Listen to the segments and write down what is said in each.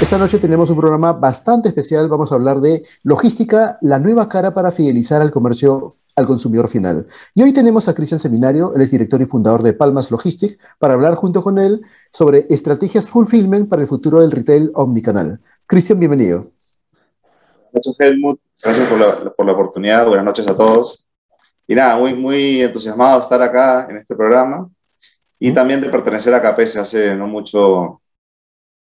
Esta noche tenemos un programa bastante especial. Vamos a hablar de logística, la nueva cara para fidelizar al comercio al consumidor final. Y hoy tenemos a Cristian Seminario, él es director y fundador de Palmas Logistic, para hablar junto con él sobre estrategias fulfillment para el futuro del retail omnicanal. Cristian, bienvenido. Buenas noches, Helmut. Gracias por la, por la, oportunidad. Buenas noches a todos. Y nada, muy, muy entusiasmado de estar acá en este programa y también de pertenecer a CAPES hace no mucho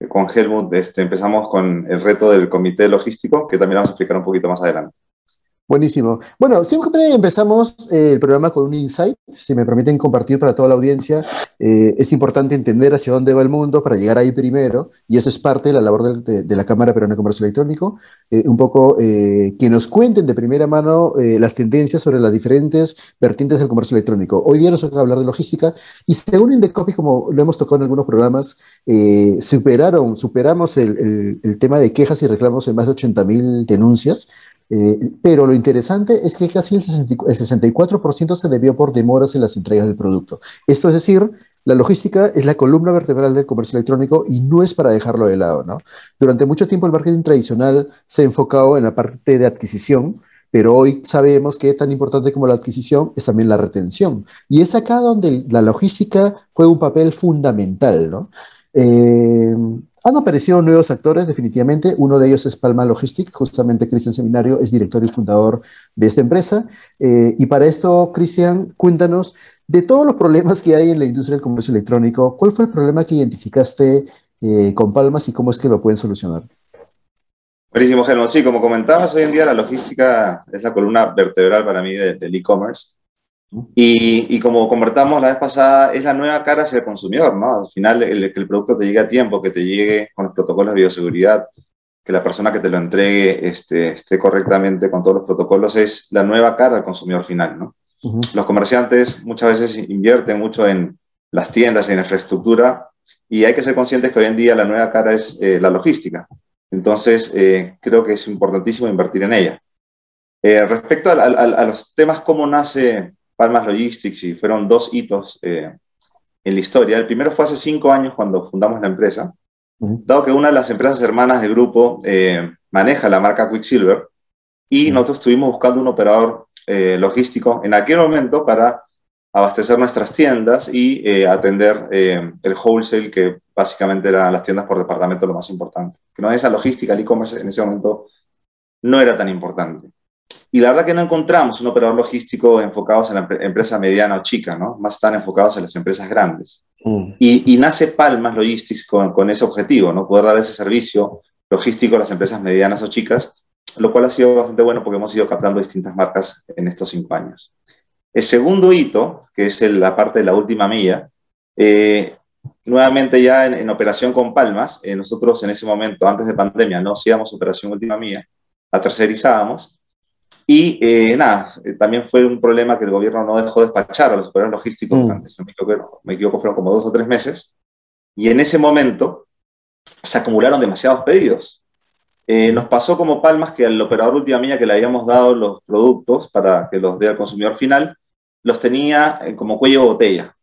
con Helmut este, empezamos con el reto del comité logístico, que también vamos a explicar un poquito más adelante. Buenísimo. Bueno, siempre empezamos eh, el programa con un insight, si me permiten compartir para toda la audiencia. Eh, es importante entender hacia dónde va el mundo para llegar ahí primero, y eso es parte de la labor de, la Cámara Peruana de Comercio Electrónico. Eh, un poco que nos cuenten de primera mano las tendencias sobre las diferentes vertientes del comercio electrónico. Hoy día nos toca hablar de logística, y según Indecopy, como lo hemos tocado en algunos programas, superaron, superamos el, el, tema de quejas y reclamos en más de 80 mil denuncias. Eh, pero lo interesante es que casi el, 64% se debió por demoras en las entregas del producto. Esto es decir, la logística es la columna vertebral del comercio electrónico y no es para dejarlo de lado. ¿no? Durante mucho tiempo el marketing tradicional se ha enfocado en la parte de adquisición, pero hoy sabemos que tan importante como la adquisición es también la retención. Y es acá donde la logística juega un papel fundamental. ¿no? Eh, han aparecido nuevos actores, definitivamente. Uno de ellos es Palma Logistic. Justamente Cristian Seminario es director y fundador de esta empresa. Eh, y para esto, Cristian, cuéntanos de todos los problemas que hay en la industria del comercio electrónico. ¿Cuál fue el problema que identificaste eh, con Palmas y cómo es que lo pueden solucionar? Buenísimo, Germán. Sí, como comentabas, hoy en día la logística es la columna vertebral para mí del e-commerce. Y, como convertamos la vez pasada, es la nueva cara hacia el consumidor, ¿no? Al final, el, que el producto te llegue a tiempo, que te llegue con los protocolos de bioseguridad, que la persona que te lo entregue este, esté correctamente con todos los protocolos, es la nueva cara al consumidor final, ¿no? Los comerciantes muchas veces invierten mucho en las tiendas, en infraestructura, y hay que ser conscientes que hoy en día la nueva cara es eh, la logística. Entonces, eh, creo que es importantísimo invertir en ella. Eh, respecto a, a, los temas, cómo nace Palmas Logistics y fueron dos hitos eh, en la historia. El primero fue hace cinco años cuando fundamos la empresa, dado que una de las empresas hermanas del grupo eh, maneja la marca Quicksilver y nosotros estuvimos buscando un operador eh, logístico en aquel momento para abastecer nuestras tiendas y atender el wholesale, que básicamente eran las tiendas por departamento lo más importante. Que no esa logística, el e-commerce en ese momento no era tan importante. Y la verdad que no encontramos un operador logístico enfocados en la empresa mediana o chica, ¿no? Más están enfocados en las empresas grandes. Mm. Y, nace Palmas Logistics con, con, ese objetivo, ¿no? Poder dar ese servicio logístico a las empresas medianas o chicas, lo cual ha sido bastante bueno porque hemos ido captando distintas marcas en estos cinco años. El segundo hito, que es la parte de la última milla, eh, nuevamente ya en, operación con Palmas, eh, nosotros en ese momento, antes de pandemia, no hacíamos operación última milla, la tercerizábamos y eh, nada, eh, también fue un problema que el gobierno no dejó despachar a los operadores logísticos mm. durante, me equivoco, fueron como dos o tres meses. Y en ese momento se acumularon demasiados pedidos. Eh, nos pasó como palmas que al operador última mía que le habíamos dado los productos para que los dé al consumidor final, los tenía como cuello botella.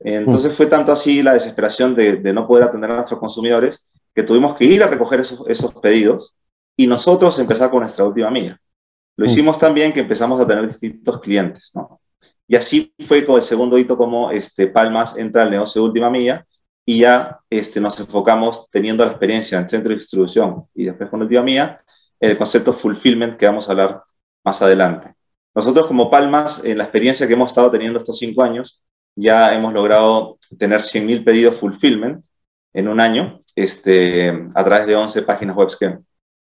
Entonces mm. fue tanto así la desesperación de, de, no poder atender a nuestros consumidores que tuvimos que ir a recoger esos, esos pedidos y nosotros empezar con nuestra última mía. Lo mm. hicimos también que empezamos a tener distintos clientes, ¿no? Y así fue como el segundo hito como este, Palmas entra al negocio de última milla y ya este, nos enfocamos teniendo la experiencia en centro de distribución y después con última milla, el concepto fulfillment que vamos a hablar más adelante. Nosotros como Palmas, en la experiencia que hemos estado teniendo estos cinco años, ya hemos logrado tener 100.000 pedidos fulfillment en un año este, a través de 11 páginas web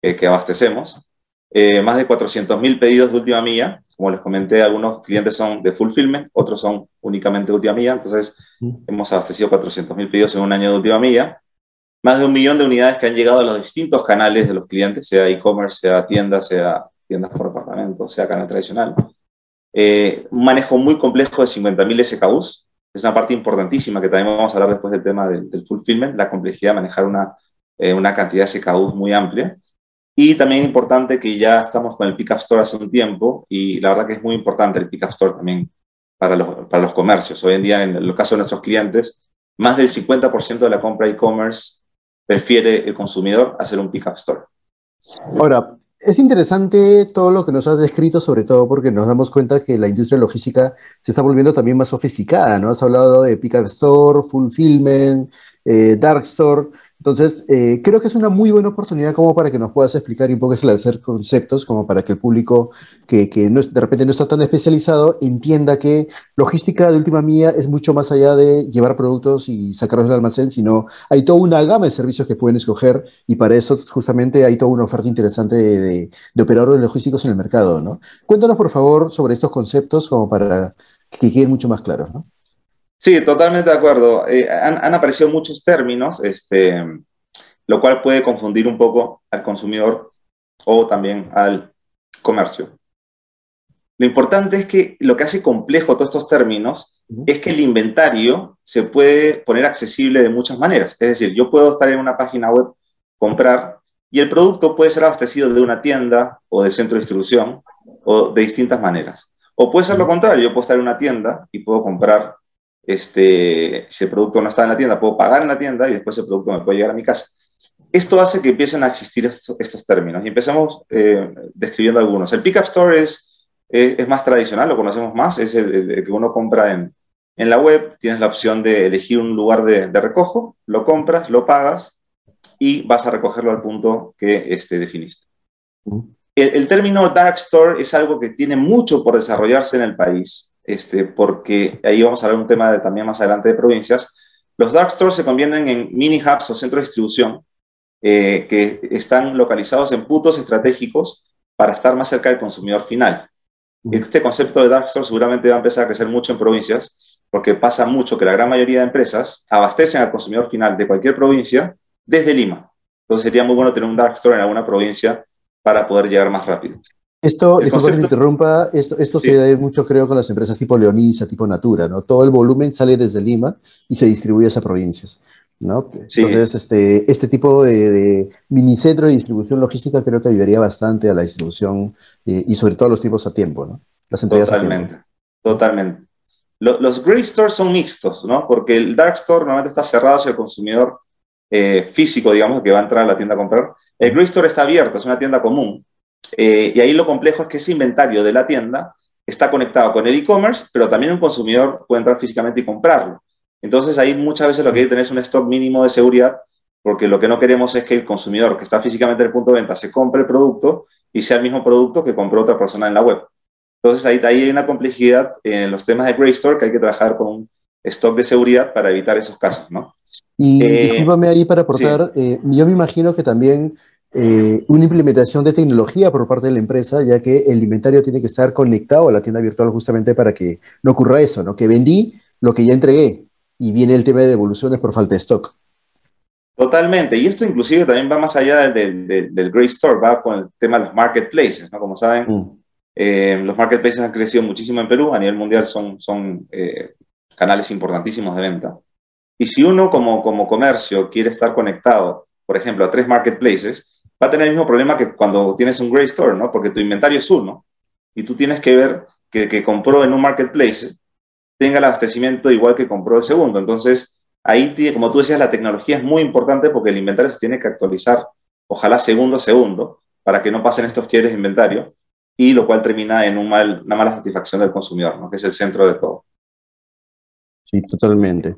que, que abastecemos. Eh, más de 400.000 pedidos de última milla. Como les comenté, algunos clientes son de fulfillment, otros son únicamente de última milla. Entonces, mm. hemos abastecido 400.000 pedidos en un año de última milla. Más de un millón de unidades que han llegado a los distintos canales de los clientes, sea e-commerce, sea tiendas, sea tiendas por departamento, sea canal tradicional. Eh, un manejo muy complejo de 50.000 SKUs. Es una parte importantísima que también vamos a hablar después del tema del, fulfillment, la complejidad de manejar una, eh, una cantidad de SKUs muy amplia. Y también importante que ya estamos con el Pickup Store hace un tiempo y la verdad que es muy importante el Pickup Store también para los, para los comercios. Hoy en día, en el caso de nuestros clientes, más del 50% de la compra e-commerce prefiere el consumidor hacer un Pickup Store. Ahora, es interesante todo lo que nos has descrito, sobre todo porque nos damos cuenta que la industria logística se está volviendo también más sofisticada, ¿no? Has hablado de Pickup Store, Fulfillment, eh, Dark Store. Entonces, eh, creo que es una muy buena oportunidad como para que nos puedas explicar y un poco esclarecer conceptos, como para que el público que, que no, de repente no está tan especializado entienda que logística de última mía es mucho más allá de llevar productos y sacarlos del almacén, sino hay toda una gama de servicios que pueden escoger y para eso justamente hay toda una oferta interesante de, de, operadores logísticos en el mercado, ¿no? Cuéntanos, por favor, sobre estos conceptos como para que queden mucho más claros, ¿no? Sí, totalmente de acuerdo. Eh, han, aparecido muchos términos, este, lo cual puede confundir un poco al consumidor o también al comercio. Lo importante es que lo que hace complejo todos estos términos es que el inventario se puede poner accesible de muchas maneras. Es decir, yo puedo estar en una página web, comprar, y el producto puede ser abastecido de una tienda o de centro de distribución o de distintas maneras. O puede ser lo contrario, yo puedo estar en una tienda y puedo comprar este, si el producto no está en la tienda, puedo pagar en la tienda y después el producto me puede llegar a mi casa. Esto hace que empiecen a existir estos, términos y empezamos eh, describiendo algunos. El Pickup Store es, es, más tradicional, lo conocemos más, es el, que uno compra en, en, la web, tienes la opción de elegir un lugar de, de, recojo, lo compras, lo pagas y vas a recogerlo al punto que este, definiste. El, el término Dark Store es algo que tiene mucho por desarrollarse en el país este, porque ahí vamos a ver un tema de, también más adelante de provincias. Los dark stores se convierten en mini hubs o centros de distribución eh, que están localizados en puntos estratégicos para estar más cerca del consumidor final. Este concepto de dark store seguramente va a empezar a crecer mucho en provincias, porque pasa mucho que la gran mayoría de empresas abastecen al consumidor final de cualquier provincia desde Lima. Entonces sería muy bueno tener un dark store en alguna provincia para poder llegar más rápido. Esto, disculpa que me interrumpa, esto, esto se da mucho creo con las empresas tipo Leonisa, tipo Natura, ¿no? Todo el volumen sale desde Lima y se distribuye a esas provincias, ¿no? Entonces, este, este tipo de, de mini centro de distribución logística creo que ayudaría bastante a la distribución eh, y sobre todo a los tipos a tiempo, ¿no? Las entregas totalmente, a tiempo. Totalmente. los gray stores son mixtos, ¿no? Porque el dark store normalmente está cerrado hacia el consumidor eh, físico, digamos, que va a entrar a la tienda a comprar. El gray store está abierto, es una tienda común eh, y ahí lo complejo es que ese inventario de la tienda está conectado con el e-commerce, pero también un consumidor puede entrar físicamente y comprarlo. Entonces ahí muchas veces lo que hay que tener es un stock mínimo de seguridad, porque lo que no queremos es que el consumidor que está físicamente en el punto de venta se compre el producto y sea el mismo producto que compró otra persona en la web. Entonces ahí, ahí hay una complejidad en los temas de Grey Store que hay que trabajar con un stock de seguridad para evitar esos casos, ¿no? Y eh, ahí para aportar, eh, yo me imagino que también eh, una implementación de tecnología por parte de la empresa, ya que el inventario tiene que estar conectado a la tienda virtual justamente para que no ocurra eso, ¿no? Que vendí lo que ya entregué y viene el tema de devoluciones por falta de stock. Totalmente, y esto inclusive también va más allá del, del, del Great Store, va con el tema de los marketplaces, ¿no? Como saben, mm. eh, los marketplaces han crecido muchísimo en Perú, a nivel mundial son, son eh, canales importantísimos de venta. Y si uno como, como comercio quiere estar conectado, por ejemplo, a tres marketplaces, va a tener el mismo problema que cuando tienes un Grey Store, ¿no? Porque tu inventario es uno y tú tienes que ver que, que compró en un marketplace tenga el abastecimiento igual que compró el segundo. Entonces, ahí, como tú decías, la tecnología es muy importante porque el inventario se tiene que actualizar, ojalá segundo a segundo, para que no pasen estos quiebres de inventario, y lo cual termina en una mala satisfacción del consumidor, ¿no? que es el centro de todo. Sí, totalmente.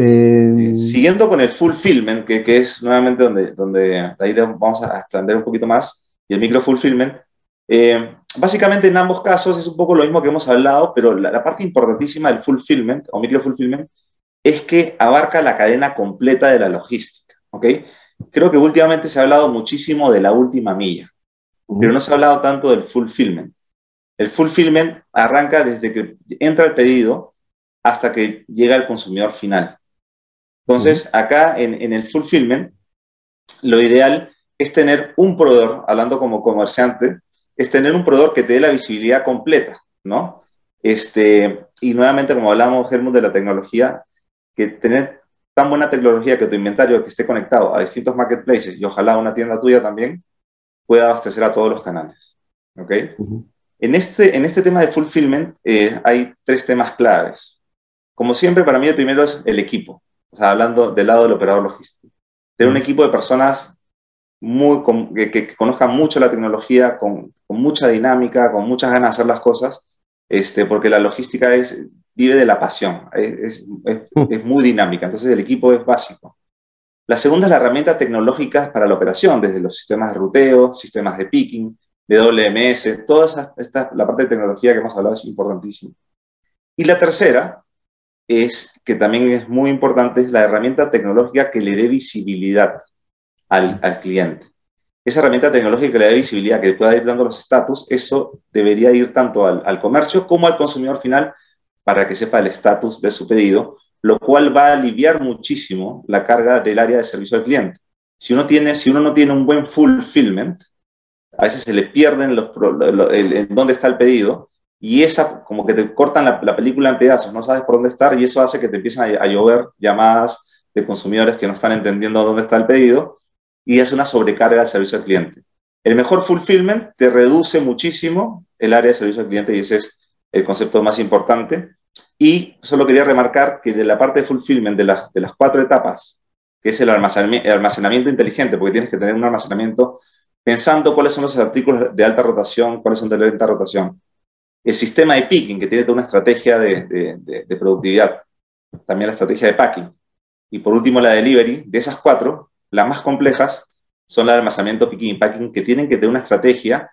Eh, siguiendo con el fulfillment, que, que es nuevamente donde, donde ahí vamos a expandir un poquito más, y el micro fulfillment, eh, básicamente en ambos casos es un poco lo mismo que hemos hablado, pero la, parte importantísima del fulfillment o micro fulfillment es que abarca la cadena completa de la logística. ¿ok? Creo que últimamente se ha hablado muchísimo de la última milla, pero no se ha hablado tanto del fulfillment. El fulfillment arranca desde que entra el pedido hasta que llega al consumidor final. Entonces, acá en, en, el fulfillment, lo ideal es tener un proveedor, hablando como comerciante, es tener un proveedor que te dé la visibilidad completa, ¿no? Este, y nuevamente, como hablamos, Helmut, de la tecnología, que tener tan buena tecnología que tu inventario que esté conectado a distintos marketplaces y ojalá una tienda tuya también pueda abastecer a todos los canales. ¿Ok? en, este, en este tema de fulfillment eh, hay tres temas claves. Como siempre, para mí el primero es el equipo. O sea, hablando del lado del operador logístico. Tener un equipo de personas muy, que, conozcan mucho la tecnología, con, con, mucha dinámica, con muchas ganas de hacer las cosas, este, porque la logística es, vive de la pasión, es, mm. es, muy dinámica, entonces el equipo es básico. La segunda es la herramienta tecnológica para la operación, desde los sistemas de ruteo, sistemas de picking, WMS, toda esa, esta, la parte de tecnología que hemos hablado es importantísima. Y la tercera es, que también es muy importante, es la herramienta tecnológica que le dé visibilidad al, al cliente. Esa herramienta tecnológica que le dé visibilidad, que pueda ir dando los estatus, eso debería ir tanto al, al comercio como al consumidor final para que sepa el estatus de su pedido, lo cual va a aliviar muchísimo la carga del área de servicio al cliente. Si uno, tiene, si uno no tiene un buen fulfillment, a veces se le pierden los, en dónde está el pedido y esa como que te cortan la, película en pedazos, no sabes por dónde estar y eso hace que te empiecen a, llover llamadas de consumidores que no están entendiendo dónde está el pedido y es una sobrecarga al servicio al cliente. El mejor fulfillment te reduce muchísimo el área de servicio al cliente y ese es el concepto más importante. Y solo quería remarcar que de la parte de fulfillment de las, de las cuatro etapas, que es el almacenamiento, el almacenamiento inteligente, porque tienes que tener un almacenamiento pensando cuáles son los artículos de alta rotación, cuáles son de alta rotación. El sistema de picking, que tiene toda una estrategia de, de, de, productividad. También la estrategia de packing. Y por último, la delivery. De esas cuatro, las más complejas son el almacenamiento, picking y packing, que tienen que tener una estrategia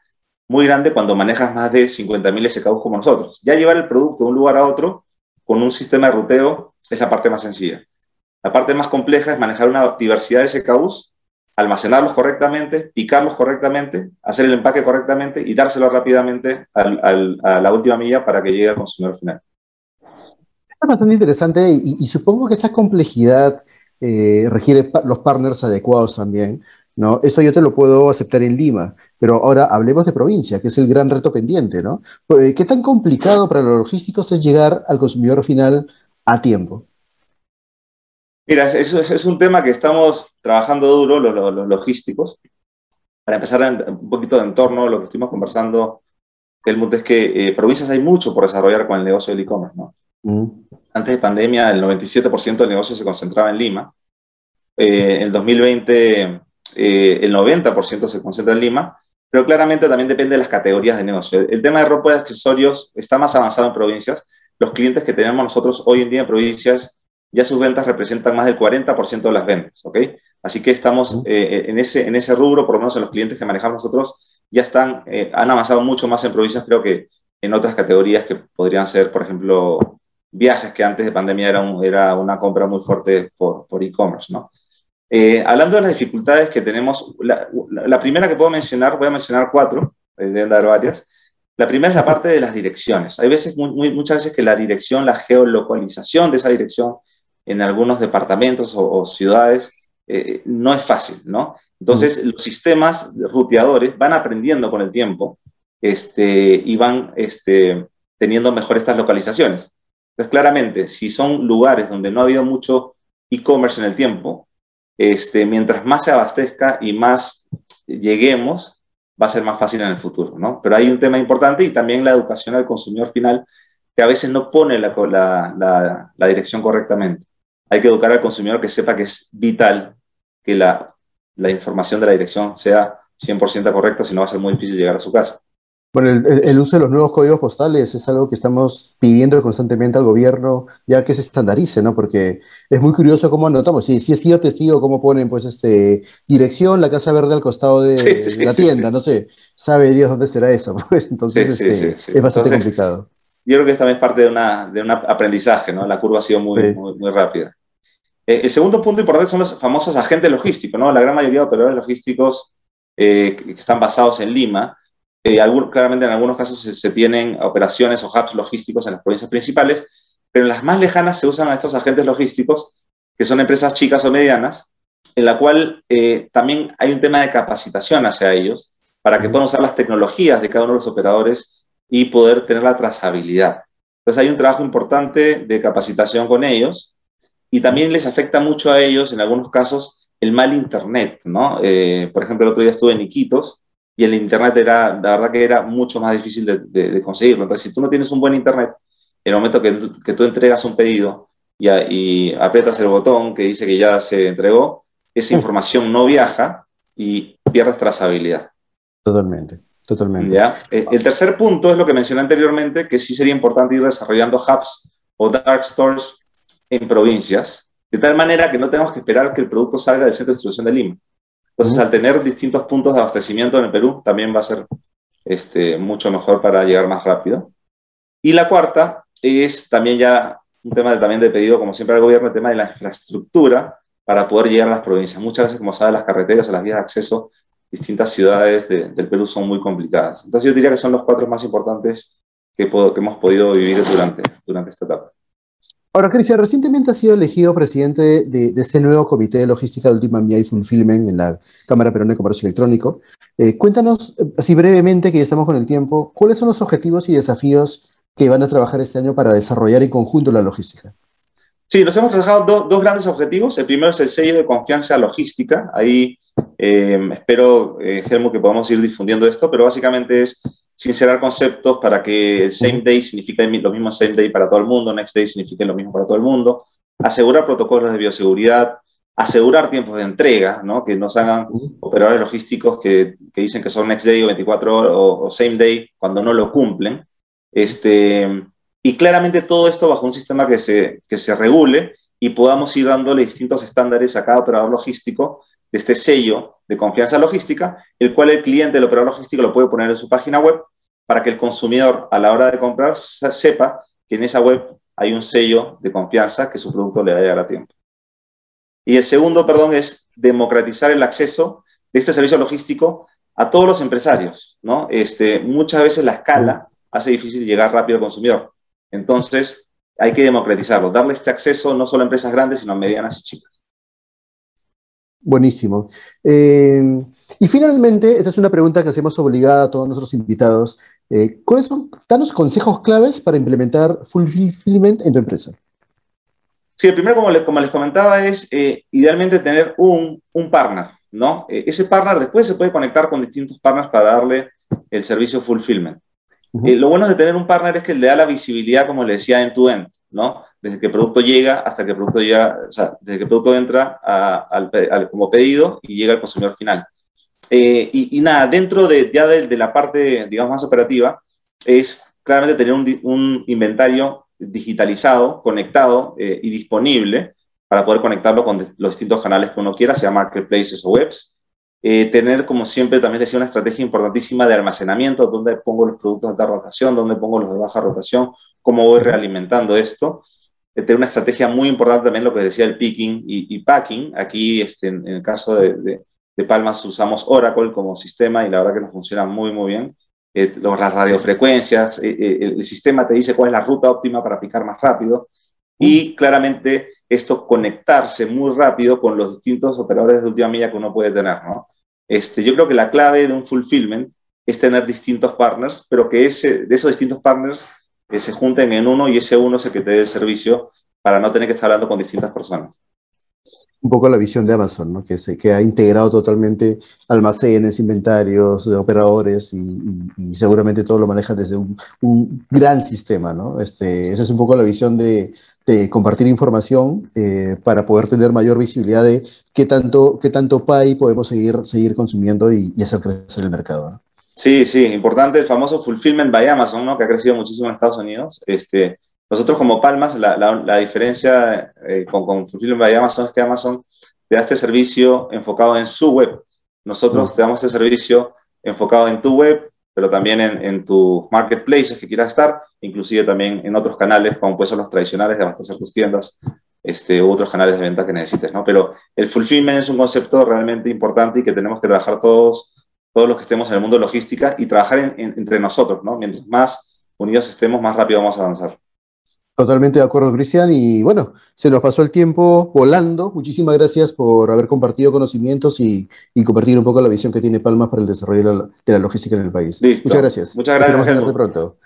muy grande cuando manejas más de 50.000 SKUs como nosotros. Ya llevar el producto de un lugar a otro con un sistema de ruteo es la parte más sencilla. La parte más compleja es manejar una diversidad de SKUs, almacenarlos correctamente, picarlos correctamente, hacer el empaque correctamente y dárselo rápidamente a la última milla para que llegue al consumidor final. Es bastante interesante y, supongo que esa complejidad eh, requiere los partners adecuados también. ¿no? Esto yo te lo puedo aceptar en Lima, pero ahora hablemos de provincia, que es el gran reto pendiente, ¿no? Eh, ¿Qué tan complicado para los logísticos es llegar al consumidor final a tiempo? Mira, eso es, un tema que estamos trabajando duro los, logísticos. Para empezar un poquito de entorno, lo que estuvimos conversando, Helmut, es que eh, provincias hay mucho por desarrollar con el negocio del e-commerce, ¿no? Mm. Antes de pandemia, el 97% del negocio se concentraba en Lima. Eh, en 2020 eh, el 90% se concentra en Lima, pero claramente también depende de las categorías de negocio. El, tema de ropa y accesorios está más avanzado en provincias. Los clientes que tenemos nosotros hoy en día en provincias, ya sus ventas representan más del 40% de las ventas, ¿ok? Así que estamos eh, en, ese, en ese rubro, por lo menos en los clientes que manejamos nosotros, ya están, eh, han avanzado mucho más en provincias, creo que en otras categorías que podrían ser, por ejemplo, viajes, que antes de pandemia era, era una compra muy fuerte por, por e-commerce, ¿no? Eh, hablando de las dificultades que tenemos, la, primera que puedo mencionar, voy a mencionar cuatro, eh, deben dar varias. La primera es la parte de las direcciones. Hay veces, muchas veces que la dirección, la geolocalización de esa dirección en algunos departamentos o, ciudades eh, no es fácil, ¿no? Entonces, los sistemas ruteadores van aprendiendo con el tiempo este, y van este, teniendo mejor estas localizaciones. Entonces, claramente, si son lugares donde no ha habido mucho e-commerce en el tiempo, este, mientras más se abastezca y más lleguemos, va a ser más fácil en el futuro, ¿no? Pero hay un tema importante y también la educación al consumidor final, que a veces no pone la, la, la, dirección correctamente. Hay que educar al consumidor que sepa que es vital que la, la información de la dirección sea 100% correcta, si no va a ser muy difícil llegar a su casa. Bueno, el, uso de los nuevos códigos postales es algo que estamos pidiendo constantemente al gobierno, ya que se estandarice, ¿no? Porque es muy curioso cómo anotamos. Sí, sí es tío testigo cómo ponen, pues, este, dirección, la Casa Verde al costado de, la tienda, no sé. Sabe Dios dónde será eso, pues. Entonces, este, es bastante complicado. Yo creo que también es parte de, una, de un aprendizaje, ¿no? La curva ha sido muy, muy, muy, rápida. Eh, el segundo punto importante son los famosos agentes logísticos, ¿no? La gran mayoría de operadores logísticos eh, que están basados en Lima, eh, claramente en algunos casos se, se, tienen operaciones o hubs logísticos en las provincias principales, pero en las más lejanas se usan a estos agentes logísticos, que son empresas chicas o medianas, en la cual también hay un tema de capacitación hacia ellos, para que puedan usar las tecnologías de cada uno de los operadores y poder tener la trazabilidad. Entonces hay un trabajo importante de capacitación con ellos y también les afecta mucho a ellos, en algunos casos, el mal Internet, ¿no? Eh, por ejemplo, el otro día estuve en Iquitos y el Internet era, la verdad que era mucho más difícil de, de, conseguirlo. Entonces, si tú no tienes un buen Internet, en el momento que, que tú entregas un pedido y, y aprietas el botón que dice que ya se entregó, esa información no viaja y pierdes trazabilidad. Totalmente. Totalmente. ¿Ya? Eh, el tercer punto es lo que mencioné anteriormente, que sí sería importante ir desarrollando hubs o dark stores en provincias, de tal manera que no tenemos que esperar que el producto salga del centro de distribución de Lima. Entonces, al tener distintos puntos de abastecimiento en el Perú, también va a ser este, mucho mejor para llegar más rápido. Y la cuarta es también ya un tema de, también de pedido, como siempre al gobierno, el tema de la infraestructura para poder llegar a las provincias. Muchas veces, como saben, las carreteras o las vías de acceso distintas ciudades del Perú son muy complicadas. Entonces yo diría que son los cuatro más importantes que, que hemos podido vivir durante, durante esta etapa. Ahora, Cristian, recientemente ha sido elegido presidente de, este nuevo Comité de Logística de Última Mía y Fulfillment en la Cámara Peruana de Comercio Electrónico. Eh, cuéntanos, eh, así brevemente, que ya estamos con el tiempo, ¿cuáles son los objetivos y desafíos que van a trabajar este año para desarrollar en conjunto la logística? Sí, nos hemos trabajado dos grandes objetivos. El primero es el sello de confianza logística. Ahí eh, espero, eh, Helmut, que podamos ir difundiendo esto, pero básicamente es sincerar conceptos para que el same day signifique lo mismo same day para todo el mundo, next day signifique lo mismo para todo el mundo, asegurar protocolos de bioseguridad, asegurar tiempos de entrega, ¿no? que nos hagan operadores logísticos que, que, dicen que son next day o 24 horas o, same day cuando no lo cumplen. Este, y claramente todo esto bajo un sistema que se, que se regule y podamos ir dándole distintos estándares a cada operador logístico de este sello de confianza logística, el cual el cliente del operador logístico lo puede poner en su página web para que el consumidor a la hora de comprar sepa que en esa web hay un sello de confianza que su producto le va a llegar a tiempo. Y el segundo, perdón, es democratizar el acceso de este servicio logístico a todos los empresarios, ¿no? Este, muchas veces la escala hace difícil llegar rápido al consumidor. Entonces, hay que democratizarlo, darle este acceso no solo a empresas grandes, sino a medianas y chicas. Buenísimo. Eh, y finalmente, esta es una pregunta que hacemos obligada a todos nuestros invitados. Eh, ¿Cuáles son, danos consejos claves para implementar Fulfillment en tu empresa? Sí, el primero, como les, como les comentaba, es eh, idealmente tener un, un partner, ¿no? ese partner después se puede conectar con distintos partners para darle el servicio Fulfillment. lo bueno de tener un partner es que le da la visibilidad, como le decía, en tu end, ¿no? Desde que el producto llega hasta que el producto llega, o sea, desde que el producto entra al, como pedido y llega al consumidor final. Eh, y, nada, dentro de, ya de, la parte, digamos, más operativa, es claramente tener un, inventario digitalizado, conectado eh, y disponible para poder conectarlo con los distintos canales que uno quiera, sea marketplaces o webs. Eh, tener, como siempre, también decía, una estrategia importantísima de almacenamiento, dónde pongo los productos de alta rotación, dónde pongo los de baja rotación, cómo voy realimentando esto tener una estrategia muy importante también lo que decía el picking y, packing. Aquí, este, en, el caso de, de, Palmas, usamos Oracle como sistema y la verdad que nos funciona muy, muy bien. Eh, las radiofrecuencias, eh, eh, el, sistema te dice cuál es la ruta óptima para picar más rápido y claramente esto conectarse muy rápido con los distintos operadores de última milla que uno puede tener. ¿no? Este, yo creo que la clave de un fulfillment es tener distintos partners, pero que ese, de esos distintos partners que se junten en uno y ese uno es el que te dé el servicio para no tener que estar hablando con distintas personas. Un poco la visión de Amazon, ¿no? que, se, que ha integrado totalmente almacenes, inventarios, operadores y, seguramente todo lo maneja desde un, gran sistema. ¿no? Este, esa es un poco la visión de, compartir información eh, para poder tener mayor visibilidad de qué tanto, qué tanto PAI podemos seguir, seguir consumiendo y, y hacer crecer el mercado. ¿no? Sí, sí, importante el famoso fulfillment by Amazon, ¿no? que ha crecido muchísimo en Estados Unidos. Este, nosotros como Palmas, la, la, diferencia eh, con, con, fulfillment by Amazon es que Amazon te da este servicio enfocado en su web. Nosotros mm. te damos este servicio enfocado en tu web pero también en, en tus marketplaces que quieras estar, inclusive también en otros canales, como pueden ser los tradicionales de abastecer tus tiendas, este, u otros canales de venta que necesites, ¿no? Pero el fulfillment es un concepto realmente importante y que tenemos que trabajar todos, todos los que estemos en el mundo de logística y trabajar entre nosotros, ¿no? Mientras más unidos estemos, más rápido vamos a avanzar. Totalmente de acuerdo, Cristian. Y bueno, se nos pasó el tiempo volando. Muchísimas gracias por haber compartido conocimientos y, compartir un poco la visión que tiene Palmas para el desarrollo de la, logística en el país. Muchas gracias. Muchas gracias. Nos vemos pronto.